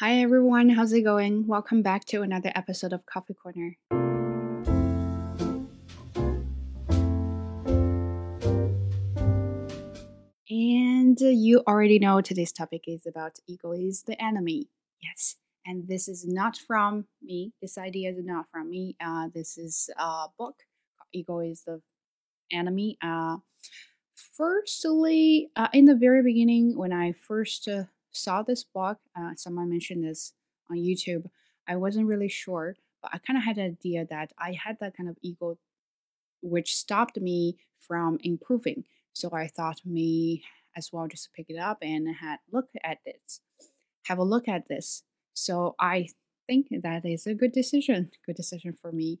Hi everyone, how's it going? Welcome back to another episode of Coffee Corner. And you already know today's topic is about ego is the enemy. Yes, and this is not from me. This idea is not from me. Uh, this is a book. Ego is the enemy. Uh, firstly, uh, in the very beginning, when I first uh, saw this book, uh, someone mentioned this on YouTube. I wasn't really sure, but I kind of had an idea that I had that kind of ego, which stopped me from improving. So I thought me as well just pick it up and had look at this, have a look at this. So I think that is a good decision, good decision for me.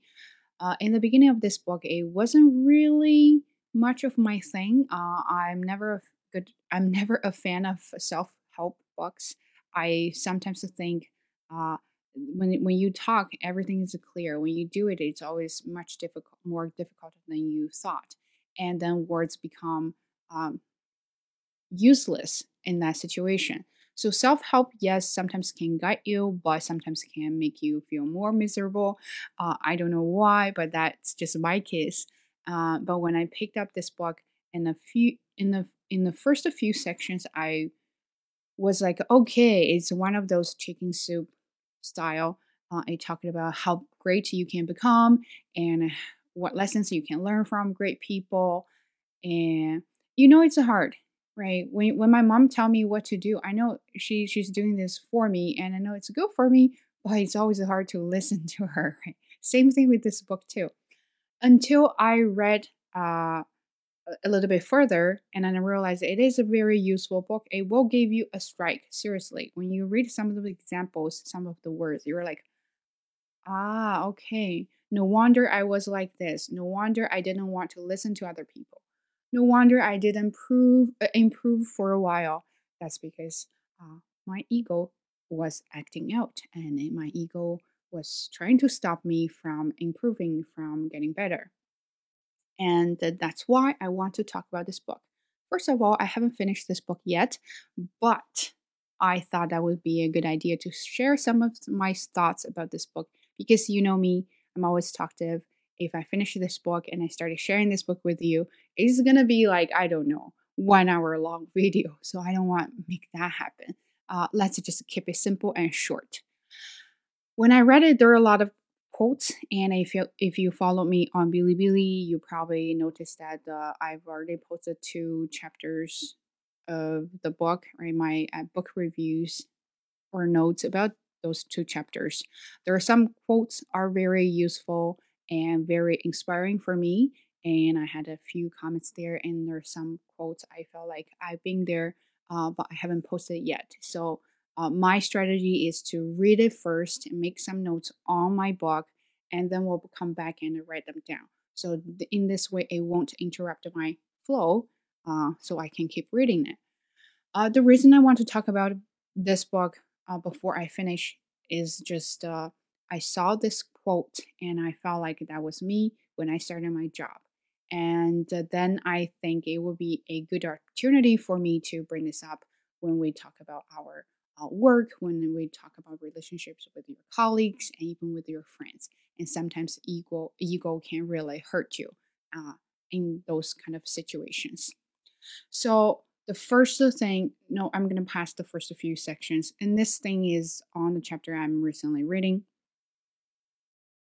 Uh, in the beginning of this book, it wasn't really much of my thing. Uh, I'm never good. I'm never a fan of self help books. I sometimes think uh, when when you talk, everything is clear. When you do it, it's always much difficult, more difficult than you thought, and then words become um, useless in that situation. So self help, yes, sometimes can guide you, but sometimes can make you feel more miserable. Uh, I don't know why, but that's just my case. Uh, but when I picked up this book, in a few in the in the first few sections, I was like, okay, it's one of those chicken soup style. Uh, it talked about how great you can become and what lessons you can learn from great people. And you know, it's hard, right? When when my mom tell me what to do, I know she she's doing this for me, and I know it's good for me, but it's always hard to listen to her. Right? Same thing with this book too. Until I read uh, a little bit further and then I realized it is a very useful book. It will give you a strike. Seriously, when you read some of the examples, some of the words, you're like, ah, okay. No wonder I was like this. No wonder I didn't want to listen to other people. No wonder I didn't improve uh, improve for a while. That's because uh, my ego was acting out, and my ego was trying to stop me from improving, from getting better. And that's why I want to talk about this book. First of all, I haven't finished this book yet, but I thought that would be a good idea to share some of my thoughts about this book because you know me, I'm always talkative. If I finish this book and I started sharing this book with you, it's gonna be like, I don't know, one hour long video. So I don't want to make that happen. Uh, let's just keep it simple and short. When I read it, there are a lot of quotes. And if you if you follow me on Bilibili, you probably noticed that uh, I've already posted two chapters of the book, right? My uh, book reviews or notes about those two chapters. There are some quotes are very useful and very inspiring for me. And I had a few comments there, and there's some quotes I felt like I've been there, uh, but I haven't posted yet. So uh, my strategy is to read it first, and make some notes on my book, and then we'll come back and write them down. So in this way, it won't interrupt my flow, uh, so I can keep reading it. Uh, the reason I want to talk about this book uh, before I finish is just uh, I saw this quote and I felt like that was me when I started my job. And uh, then I think it will be a good opportunity for me to bring this up when we talk about our uh, work, when we talk about relationships with your colleagues, and even with your friends. And sometimes ego ego can really hurt you uh, in those kind of situations. So the first thing, no, I'm gonna pass the first few sections, and this thing is on the chapter I'm recently reading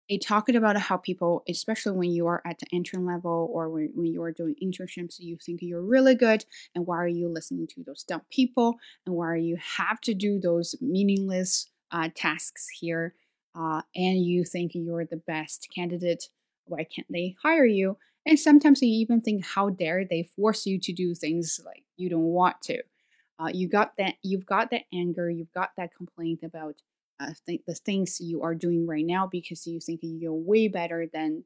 it talked about how people, especially when you are at the intern level or when, when you are doing internships, you think you're really good, and why are you listening to those dumb people, and why you have to do those meaningless uh, tasks here, uh, and you think you're the best candidate. Why can't they hire you? And sometimes you even think, how dare they force you to do things like you don't want to? Uh, you got that. You've got that anger. You've got that complaint about uh, th- the things you are doing right now because you think you're way better than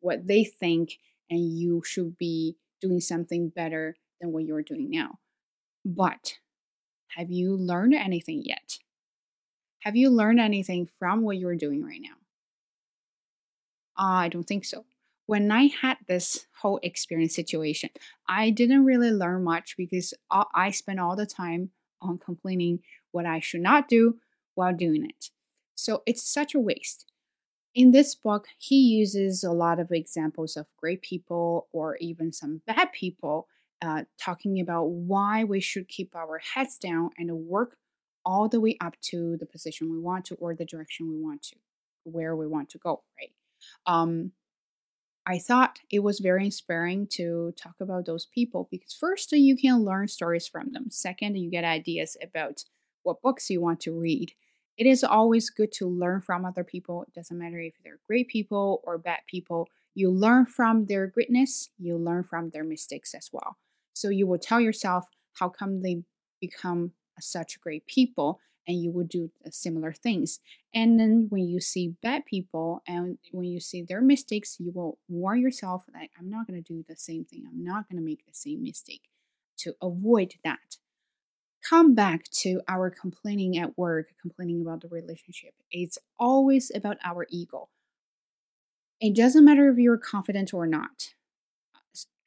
what they think and you should be doing something better than what you're doing now. But have you learned anything yet? Have you learned anything from what you're doing right now? I don't think so. When I had this whole experience situation, I didn't really learn much because I spent all the time on complaining what I should not do, while doing it. So it's such a waste. In this book, he uses a lot of examples of great people or even some bad people, uh, talking about why we should keep our heads down and work all the way up to the position we want to or the direction we want to, where we want to go, right? Um, I thought it was very inspiring to talk about those people because first, you can learn stories from them. Second, you get ideas about what books you want to read it is always good to learn from other people. It doesn't matter if they're great people or bad people. You learn from their greatness, you learn from their mistakes as well. So you will tell yourself how come they become such great people and you will do uh, similar things. And then when you see bad people and when you see their mistakes, you will warn yourself that I'm not going to do the same thing. I'm not going to make the same mistake to avoid that come back to our complaining at work, complaining about the relationship. It's always about our ego. It doesn't matter if you're confident or not.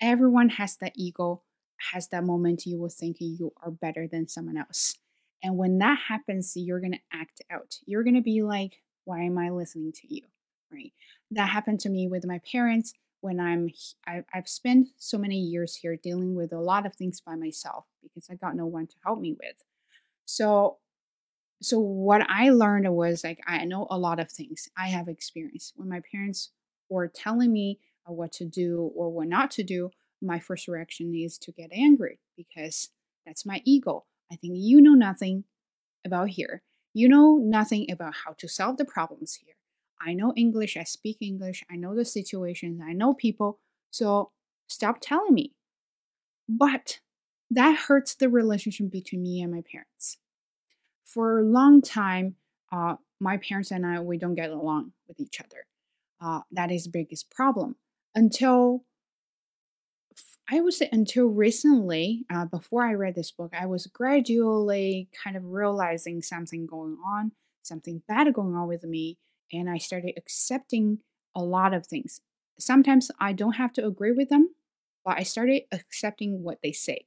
Everyone has that ego, has that moment you will think you are better than someone else. And when that happens, you're going to act out. You're going to be like, why am I listening to you? Right? That happened to me with my parents when I'm I've spent so many years here dealing with a lot of things by myself because I got no one to help me with. So so what I learned was like I know a lot of things. I have experience. When my parents were telling me uh, what to do or what not to do, my first reaction is to get angry because that's my ego. I think you know nothing about here. You know nothing about how to solve the problems here. I know English, I speak English, I know the situations, I know people. So stop telling me. But that hurts the relationship between me and my parents. For a long time, uh, my parents and I, we don't get along with each other. Uh, that is the biggest problem. Until I would say until recently, uh, before I read this book, I was gradually kind of realizing something going on, something bad going on with me, and I started accepting a lot of things. Sometimes I don't have to agree with them, but I started accepting what they say.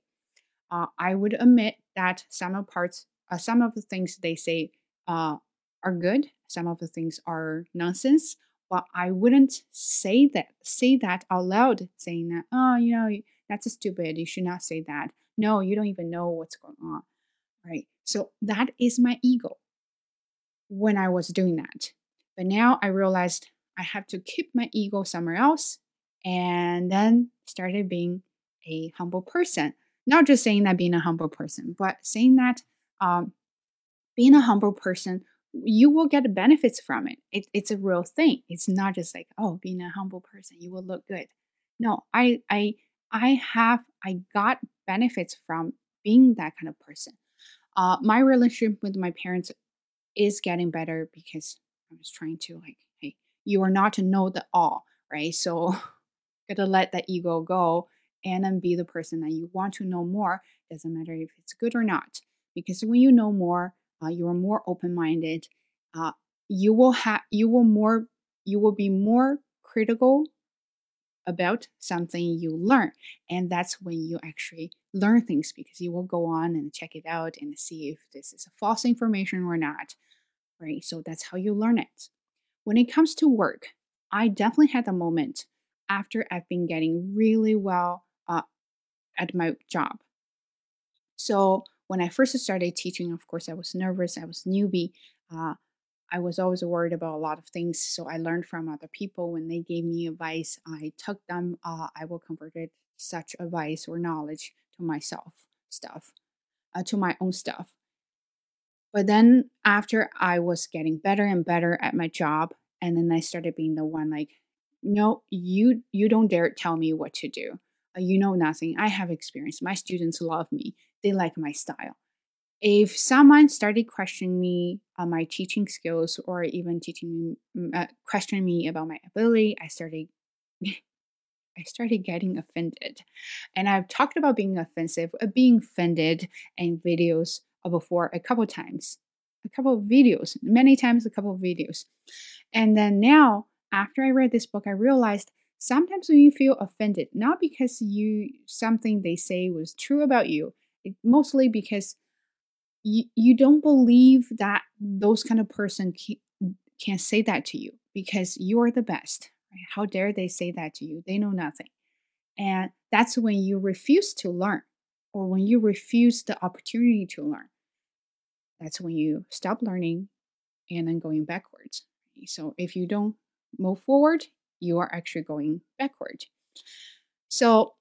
Uh, I would admit that some of parts, uh, some of the things they say uh, are good. Some of the things are nonsense. But I wouldn't say that say that out loud, saying that oh, you know, that's stupid. You should not say that. No, you don't even know what's going on, right? So that is my ego when I was doing that. But now I realized I have to keep my ego somewhere else and then started being a humble person. Not just saying that being a humble person, but saying that um, being a humble person, you will get benefits from it. it. It's a real thing. It's not just like, oh, being a humble person, you will look good. No, I I I have I got benefits from being that kind of person. Uh, my relationship with my parents is getting better because I was trying to like, hey, you are not to know the all, right? So gotta let that ego go and then be the person that you want to know more. Doesn't matter if it's good or not, because when you know more, uh, you are more open-minded. Uh, you will have you will more you will be more critical about something you learn and that's when you actually learn things because you will go on and check it out and see if this is a false information or not right? So that's how you learn it. When it comes to work, I definitely had a moment after I've been getting really well at my job. So when I first started teaching, of course, I was nervous. I was newbie. Uh, I was always worried about a lot of things. So I learned from other people when they gave me advice. I took them. Uh, I will convert it such advice or knowledge to myself stuff, uh, to my own stuff. But then after I was getting better and better at my job, and then I started being the one like, no, you you don't dare tell me what to do. Uh, you know nothing. I have experience. My students love me. They like my style. If someone started questioning me on my teaching skills or even teaching me, uh, questioning me about my ability, I started I started getting offended. And I've talked about being offensive, uh, being offended in videos before a couple times, a couple of videos, many times, a couple of videos. And then now, after I read this book, I realized sometimes when you feel offended, not because you something they say was true about you, it, mostly because you, you don't believe that those kind of person can, can say that to you because you are the best. Right? How dare they say that to you? They know nothing. And that's when you refuse to learn or when you refuse the opportunity to learn. That's when you stop learning and then going backwards. So if you don't move forward, you are actually going backward. So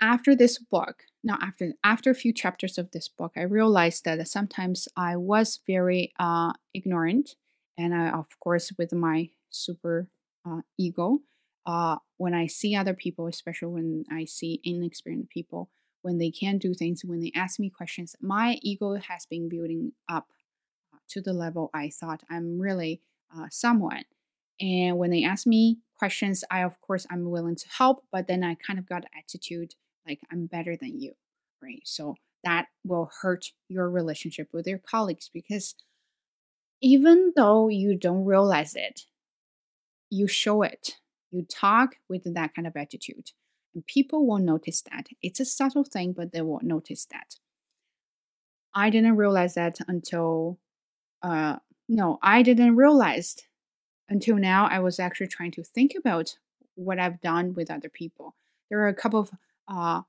after this book, now after after a few chapters of this book, I realized that sometimes I was very uh, ignorant, and I, of course, with my super uh, ego, uh, when I see other people, especially when I see inexperienced people, when they can't do things, when they ask me questions, my ego has been building up to the level I thought I'm really uh, someone. And when they ask me questions, I of course I'm willing to help, but then I kind of got attitude like I'm better than you, right? So that will hurt your relationship with your colleagues because even though you don't realize it, you show it. You talk with that kind of attitude. And people will notice that. It's a subtle thing, but they will notice that. I didn't realize that until uh no, I didn't realize until now I was actually trying to think about what I've done with other people. There are a couple of uh,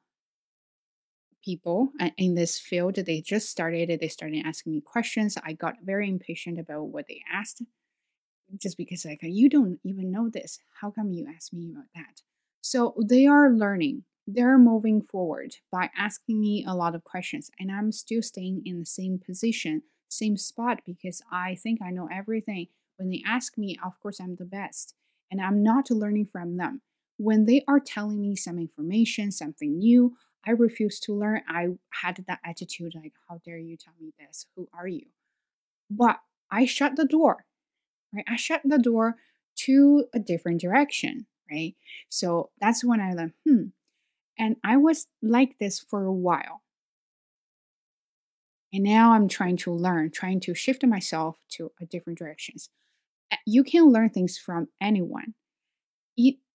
people in this field. They just started. They started asking me questions. I got very impatient about what they asked, just because like you don't even know this. How come you ask me about that? So they are learning. They're moving forward by asking me a lot of questions, and I'm still staying in the same position, same spot because I think I know everything. When they ask me, of course, I'm the best, and I'm not learning from them when they are telling me some information, something new, I refuse to learn. I had that attitude like, how dare you tell me this? Who are you? But I shut the door, right? I shut the door to a different direction, right? So that's when I learned, hmm. And I was like this for a while. And now I'm trying to learn, trying to shift myself to a different directions. You can learn things from anyone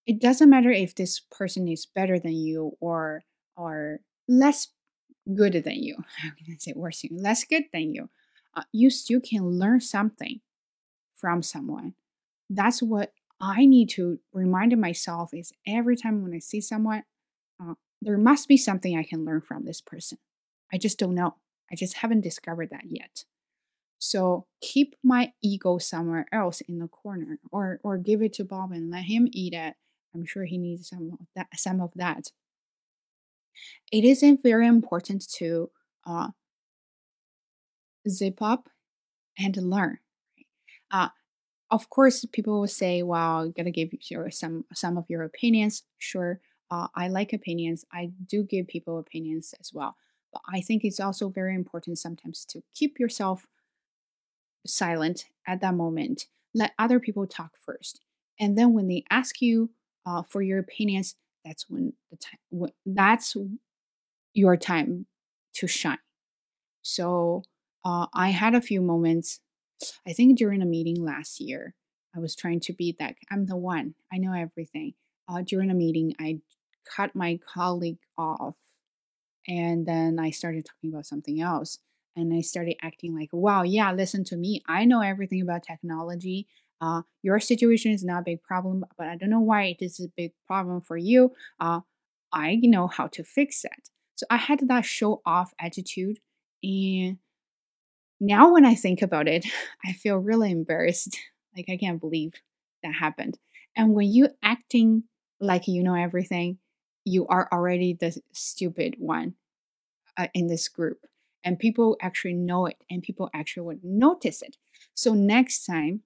it doesn't matter if this person is better than you or or less good than you. How can I say worse? Than you? Less good than you. Uh, you still can learn something from someone. That's what I need to remind myself is every time when I see someone, uh, there must be something I can learn from this person. I just don't know. I just haven't discovered that yet. So keep my ego somewhere else in the corner, or or give it to Bob and let him eat it I'm sure he needs some of that. Some of that. It is very important to uh, zip up and learn. Uh, of course, people will say, "Well, gotta give your some some of your opinions." Sure, uh, I like opinions. I do give people opinions as well, but I think it's also very important sometimes to keep yourself silent at that moment. Let other people talk first, and then when they ask you uh, for your opinions, that's when the time that's your time to shine. So uh, I had a few moments. I think during a meeting last year, I was trying to be that I'm the one. I know everything. Uh, during a meeting, I cut my colleague off, and then I started talking about something else. And I started acting like, wow, yeah, listen to me. I know everything about technology uh, your situation is not a big problem, but I don't know why it is a big problem for you. Uh, I know how to fix it. So I had that show off attitude. And now when I think about it, I feel really embarrassed. Like I can't believe that happened. And when you acting like you know everything, you are already the stupid one uh, in this group. And people actually know it and people actually would notice it. So next time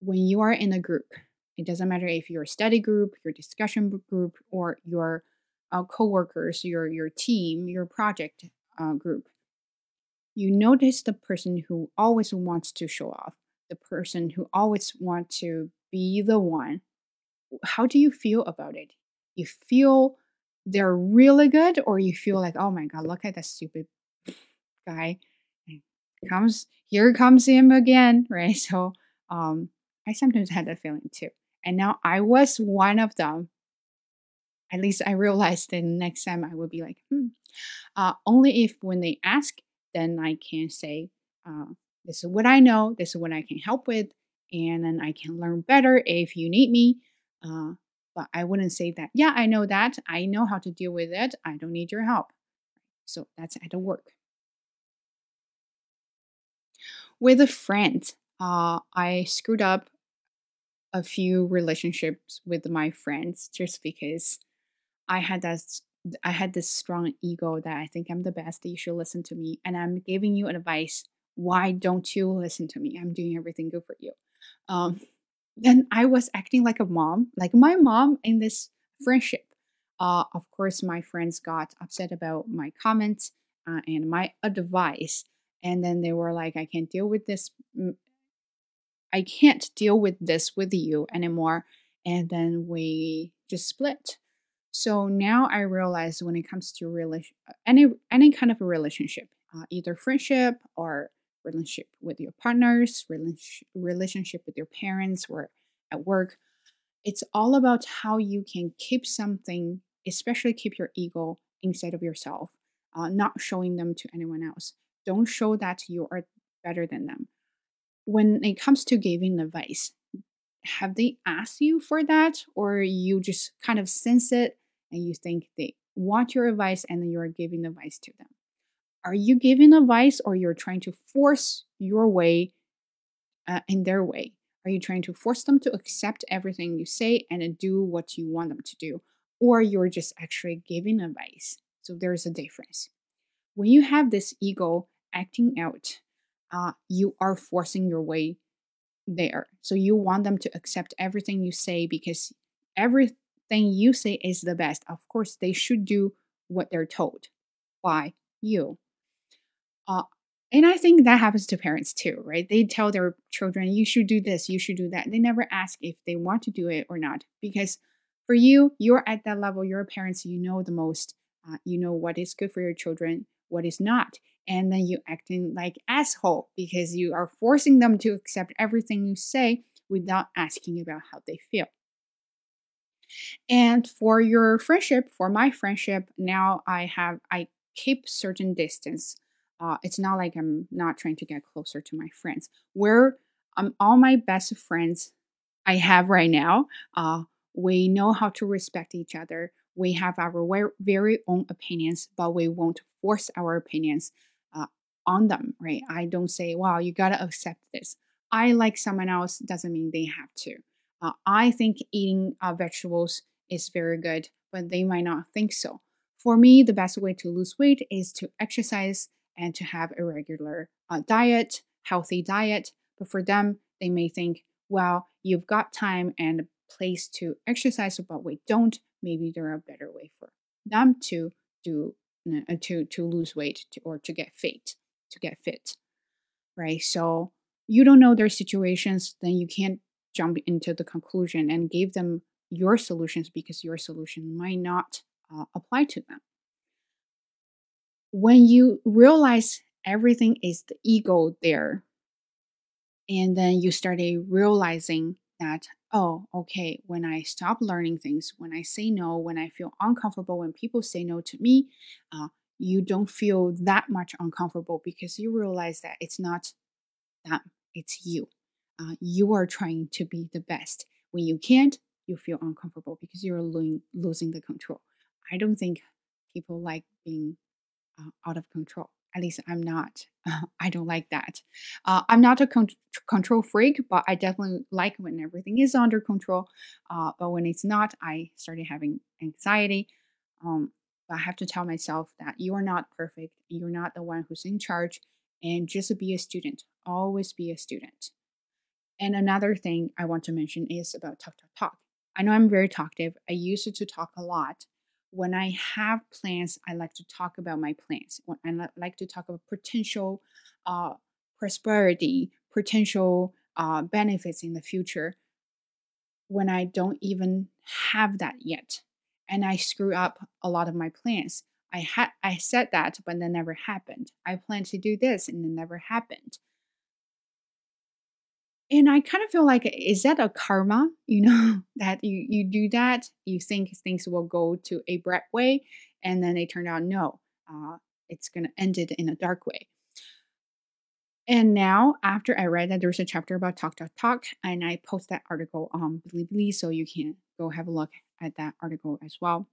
when you are in a group, it doesn't matter if you're a study group, your discussion group, or your uh, coworkers, your your team, your project uh, group. You notice the person who always wants to show off, the person who always wants to be the one. How do you feel about it? You feel they're really good, or you feel like, oh my god, look at that stupid guy. Comes here comes him again, right? So um I sometimes had that feeling too. And now I was one of them. At least I realized that next time I would be like, hmm. Uh, only if when they ask, then I can say, uh, this is what I know, this is what I can help with, and then I can learn better if you need me. Uh, but I wouldn't say that, yeah, I know that. I know how to deal with it. I don't need your help. So that's at the work. With a friend, uh, I screwed up a few relationships with my friends just because I had that I had this strong ego that I think I'm the best, that you should listen to me, and I'm giving you advice. Why don't you listen to me? I'm doing everything good for you. Um, then I was acting like a mom, like my mom in this friendship. Uh, of course, my friends got upset about my comments uh, and my advice, and then they were like, "I can't deal with this. I can't deal with this with you anymore." And then we just split. So now I realize when it comes to relation, any any kind of a relationship, uh, either friendship or relationship with your partners, relationship with your parents, or at work, it's all about how you can keep something, especially keep your ego inside of yourself, uh, not showing them to anyone else. Don't show that you are better than them. When it comes to giving advice, have they asked you for that? Or you just kind of sense it and you think they want your advice and you're giving advice to them? Are you giving advice or you're trying to force your way uh, in their way? Are you trying to force them to accept everything you say and do what you want them to do? Or you're just actually giving advice? So there's a difference. When you have this ego acting out uh, you are forcing your way there. So you want them to accept everything you say because everything you say is the best. Of course, they should do what they're told by you. Uh, and I think that happens to parents too, right? They tell their children, you should do this, you should do that. They never ask if they want to do it or not. Because for you, you're at that level, you're parents, you know the most. Uh, you know what is good for your children, what is not and then you acting like asshole because you are forcing them to accept everything you say without asking about how they feel. And for your friendship, for my friendship, now I have I keep certain distance. Uh, it's not like I'm not trying to get closer to my friends. Where um, all my best friends I have right now, uh, we know how to respect each other. We have our very own opinions, but we won't force our opinions on them, right? I don't say, wow, you got to accept this. I like someone else doesn't mean they have to. Uh, I think eating uh, vegetables is very good, but they might not think so. For me, the best way to lose weight is to exercise and to have a regular uh, diet, healthy diet. But for them, they may think, well, you've got time and a place to exercise, but we don't. Maybe there are a better way for them to do uh, to to lose weight to, or to get fit to get fit, right? So you don't know their situations, then you can't jump into the conclusion and give them your solutions because your solution might not uh, apply to them. When you realize everything is the ego there, and then you started realizing that, oh, okay, when I stop learning things, when I say no, when I feel uncomfortable, when people say no to me, uh, you don't feel that much uncomfortable because you realize that it's not them, it's you. Uh, you are trying to be the best. When you can't, you feel uncomfortable because you're lo- losing the control. I don't think people like being uh, out of control. At least I'm not. Uh, I don't like that. Uh, I'm not a con- control freak, but I definitely like when everything is under control. Uh, but when it's not, I started having anxiety. Um, but I have to tell myself that you are not perfect. You're not the one who's in charge. And just be a student. Always be a student. And another thing I want to mention is about talk, talk, talk. I know I'm very talkative. I used to talk a lot. When I have plans, I like to talk about my plans. When I like to talk about potential uh, prosperity, potential uh, benefits in the future. When I don't even have that yet, and I screw up a lot of my plans. I had I said that, but that never happened. I planned to do this, and it never happened. And I kind of feel like, is that a karma? You know, that you you do that, you think things will go to a bright way, and then they turn out no, uh, it's gonna end it in a dark way. And now, after I read that there's a chapter about Talk Talk Talk, and I post that article on Bilibili, so you can go have a look at that article as well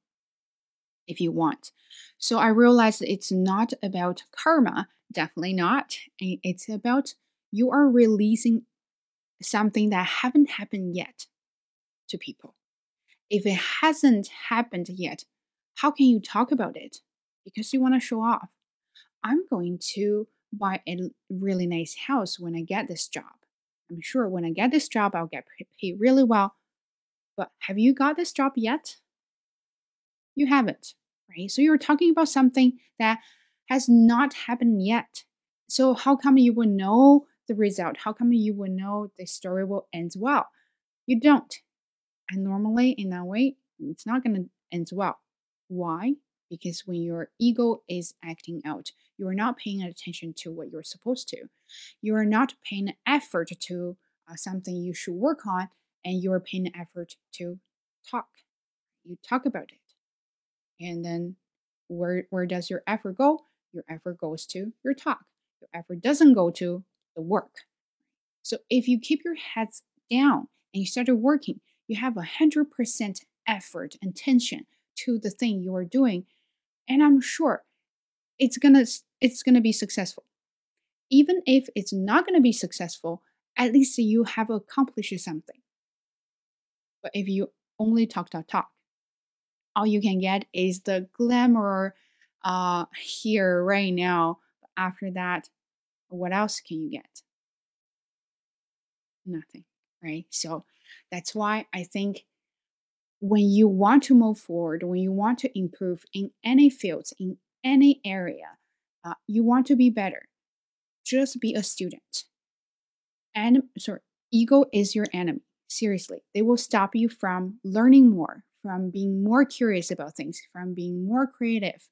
if you want. So I realized it's not about karma, definitely not. It's about you are releasing something that haven't happened yet to people. If it hasn't happened yet, how can you talk about it? Because you want to show off. I'm going to buy a really nice house when I get this job. I'm sure when I get this job, I'll get paid really well. But have you got this job yet? You haven't, right? So you're talking about something that has not happened yet. So how come you would know the result? How come you will know the story will end well? You don't. And normally in that way, it's not going to end well. Why? Because when your ego is acting out, you are not paying attention to what you're supposed to. You are not paying effort to uh, something you should work on, and you are paying effort to talk. You talk about it. And then where, where does your effort go? Your effort goes to your talk. Your effort doesn't go to the work. So if you keep your heads down and you started working, you have a hundred percent effort and tension to the thing you are doing, and I'm sure it's gonna it's gonna be successful. Even if it's not gonna be successful, at least you have accomplished something. But if you only talk talk talk, all you can get is the glamour uh, here right now. After that, what else can you get? Nothing, right? So that's why I think when you want to move forward, when you want to improve in any fields, in any area, uh, you want to be better, just be a student. And sorry, ego is your enemy. Seriously, they will stop you from learning more, from being more curious about things, from being more creative.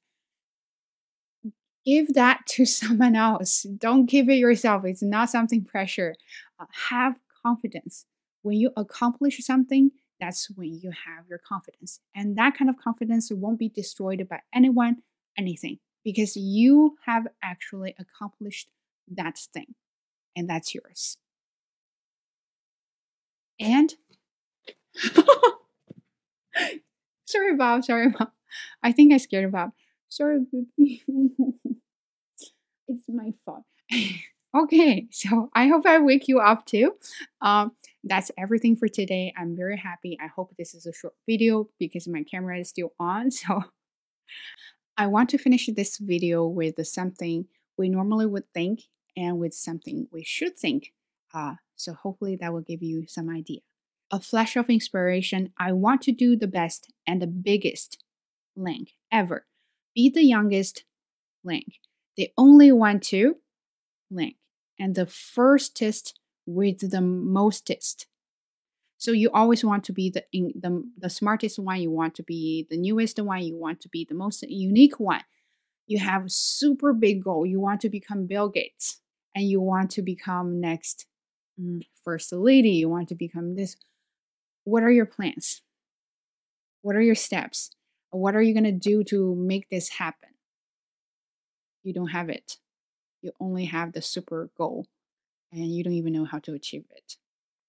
Give that to someone else. Don't give it yourself. It's not something pressure. Uh, have confidence. When you accomplish something, that's when you have your confidence. And that kind of confidence won't be destroyed by anyone, anything, because you have actually accomplished that thing, and that's yours. And sorry, Bob. Sorry, Bob. I think I scared Bob. Sorry, it's my fault. okay, so I hope I wake you up too. Um, that's everything for today. I'm very happy. I hope this is a short video because my camera is still on. So I want to finish this video with something we normally would think and with something we should think. Uh, so hopefully that will give you some idea. A flash of inspiration. I want to do the best and the biggest link ever. Be the youngest link. The only one to link. And the firstest with the mostest. So you always want to be the in, the the smartest one. You want to be the newest one. You want to be the most unique one. You have a super big goal. You want to become Bill Gates, and you want to become next mm, first lady. You want to become this. What are your plans? What are your steps? What are you gonna do to make this happen? You don't have it. You only have the super goal and you don't even know how to achieve it.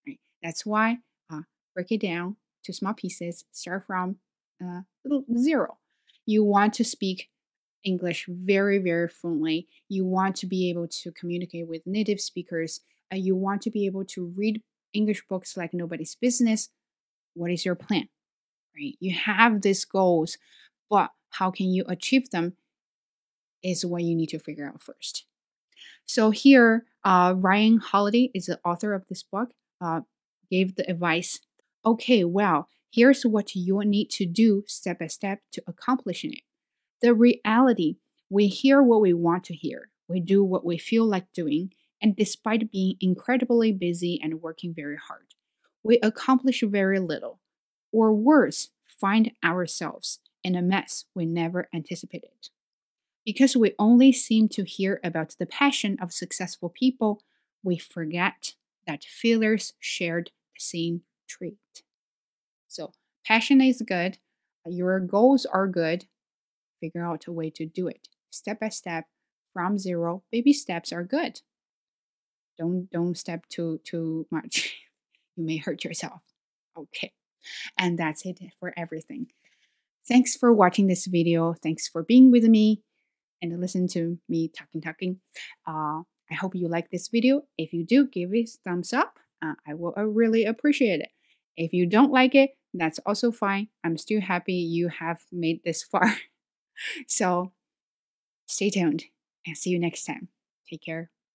Right? That's why uh, break it down to small pieces. Start from uh, zero. You want to speak English very, very fluently. You want to be able to communicate with native speakers. Uh, you want to be able to read English books like nobody's business. What is your plan? Right? You have these goals, but how can you achieve them is what you need to figure out first. So here, uh, Ryan Holiday is the author of this book. Uh, gave the advice. Okay, well, here's what you need to do step by step to accomplishing it. The reality: we hear what we want to hear. We do what we feel like doing, and despite being incredibly busy and working very hard, we accomplish very little, or worse, find ourselves in a mess we never anticipated. Because we only seem to hear about the passion of successful people, we forget that failures shared the same trait. So, passion is good, uh, your goals are good. Figure out a way to do it step by step from zero. Baby steps are good. don't don't step too too much you may hurt yourself okay and that's it for everything. Thanks for watching this video. Thanks for being with me and listen to me talking talking. Uh, i hope you like this video. If you do give it a thumbs up. Uh, i will uh, really appreciate it. If you don't like it that's also fine. I'm still happy you have made this far. So stay tuned and see you next time. Take care